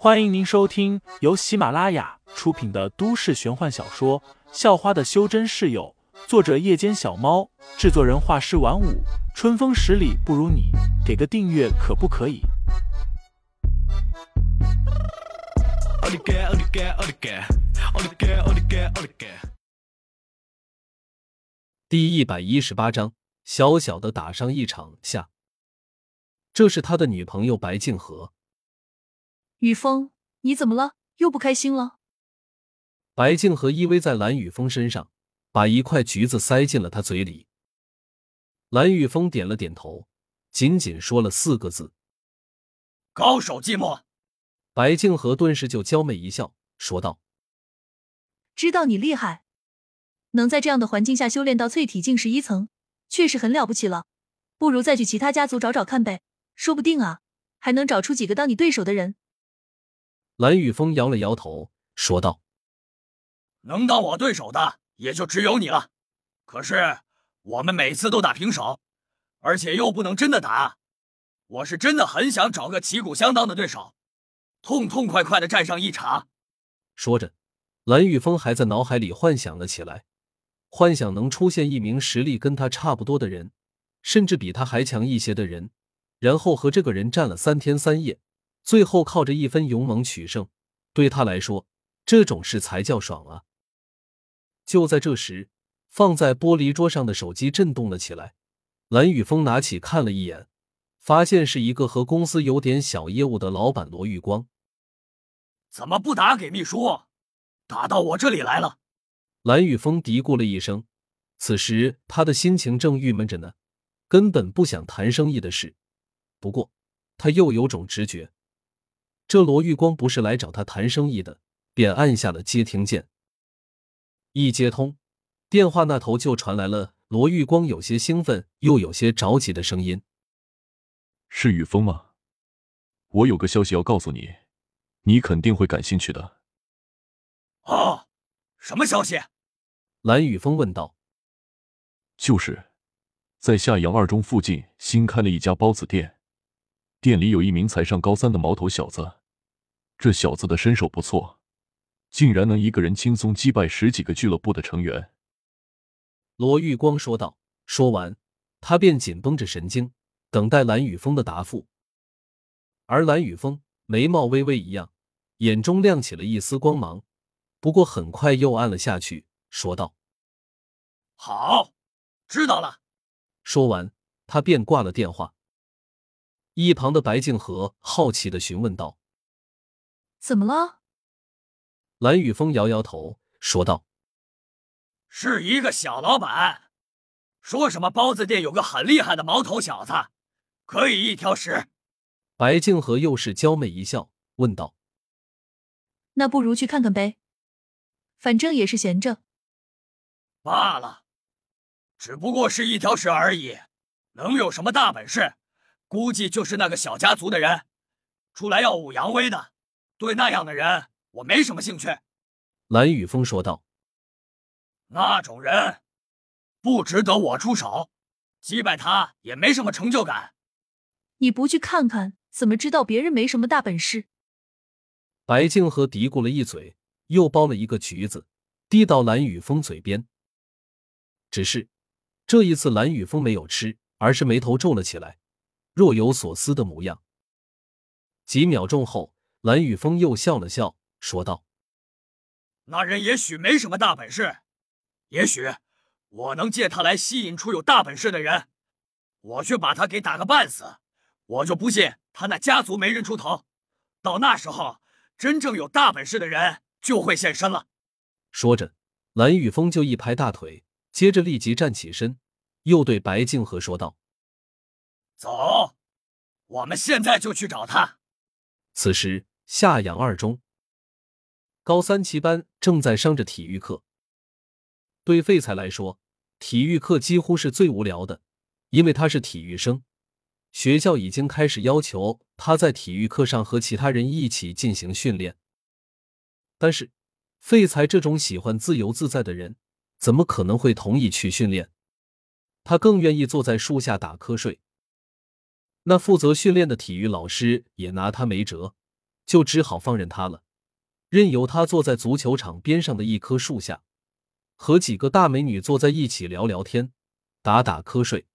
欢迎您收听由喜马拉雅出品的都市玄幻小说《校花的修真室友》，作者：夜间小猫，制作人：画师晚舞，春风十里不如你，给个订阅可不可以？第一百一十八章，小小的打上一场下。这是他的女朋友白静和。雨峰，你怎么了？又不开心了？白静和依偎在蓝雨峰身上，把一块橘子塞进了他嘴里。蓝雨峰点了点头，仅仅说了四个字：“高手寂寞。”白静和顿时就娇媚一笑，说道：“知道你厉害，能在这样的环境下修炼到淬体境十一层，确实很了不起了。不如再去其他家族找找看呗，说不定啊，还能找出几个当你对手的人。”蓝雨峰摇了摇头，说道：“能当我对手的也就只有你了。可是我们每次都打平手，而且又不能真的打。我是真的很想找个旗鼓相当的对手，痛痛快快的战上一场。”说着，蓝雨峰还在脑海里幻想了起来，幻想能出现一名实力跟他差不多的人，甚至比他还强一些的人，然后和这个人战了三天三夜。最后靠着一分勇猛取胜，对他来说，这种事才叫爽啊！就在这时，放在玻璃桌上的手机震动了起来。蓝雨峰拿起看了一眼，发现是一个和公司有点小业务的老板罗玉光。怎么不打给秘书，打到我这里来了？蓝雨峰嘀咕了一声。此时他的心情正郁闷着呢，根本不想谈生意的事。不过他又有种直觉。这罗玉光不是来找他谈生意的，便按下了接听键。一接通，电话那头就传来了罗玉光有些兴奋又有些着急的声音：“是雨峰吗？我有个消息要告诉你，你肯定会感兴趣的。”“哦，什么消息？”蓝雨峰问道。“就是在下阳二中附近新开了一家包子店，店里有一名才上高三的毛头小子。”这小子的身手不错，竟然能一个人轻松击败十几个俱乐部的成员。罗玉光说道。说完，他便紧绷着神经，等待蓝雨峰的答复。而蓝雨峰眉毛微微一扬，眼中亮起了一丝光芒，不过很快又暗了下去，说道：“好，知道了。”说完，他便挂了电话。一旁的白静和好奇的询问道。怎么了？蓝雨峰摇摇头，说道：“是一个小老板，说什么包子店有个很厉害的毛头小子，可以一挑十。”白静和又是娇媚一笑，问道：“那不如去看看呗，反正也是闲着。”罢了，只不过是一条蛇而已，能有什么大本事？估计就是那个小家族的人，出来耀武扬威的。对那样的人，我没什么兴趣。”蓝雨峰说道。“那种人不值得我出手，击败他也没什么成就感。你不去看看，怎么知道别人没什么大本事？”白静和嘀咕了一嘴，又剥了一个橘子，递到蓝雨峰嘴边。只是这一次，蓝雨峰没有吃，而是眉头皱了起来，若有所思的模样。几秒钟后。蓝雨峰又笑了笑，说道：“那人也许没什么大本事，也许我能借他来吸引出有大本事的人，我去把他给打个半死，我就不信他那家族没人出头。到那时候，真正有大本事的人就会现身了。”说着，蓝雨峰就一拍大腿，接着立即站起身，又对白静和说道：“走，我们现在就去找他。”此时。夏阳二中高三七班正在上着体育课。对废材来说，体育课几乎是最无聊的，因为他是体育生。学校已经开始要求他在体育课上和其他人一起进行训练。但是，废材这种喜欢自由自在的人，怎么可能会同意去训练？他更愿意坐在树下打瞌睡。那负责训练的体育老师也拿他没辙。就只好放任他了，任由他坐在足球场边上的一棵树下，和几个大美女坐在一起聊聊天，打打瞌睡。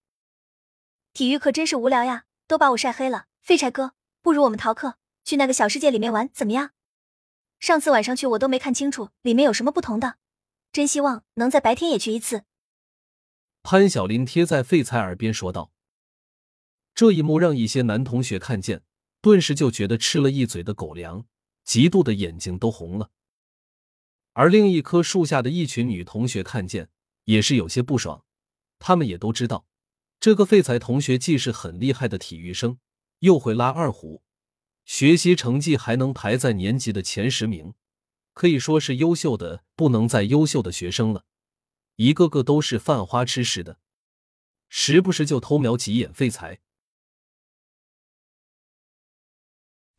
体育课真是无聊呀，都把我晒黑了。废柴哥，不如我们逃课，去那个小世界里面玩，怎么样？上次晚上去我都没看清楚里面有什么不同的，真希望能在白天也去一次。潘晓林贴在废材耳边说道。这一幕让一些男同学看见，顿时就觉得吃了一嘴的狗粮，嫉妒的眼睛都红了。而另一棵树下的一群女同学看见，也是有些不爽。他们也都知道，这个废材同学既是很厉害的体育生，又会拉二胡，学习成绩还能排在年级的前十名，可以说是优秀的不能再优秀的学生了。一个个都是犯花痴似的，时不时就偷瞄几眼废材。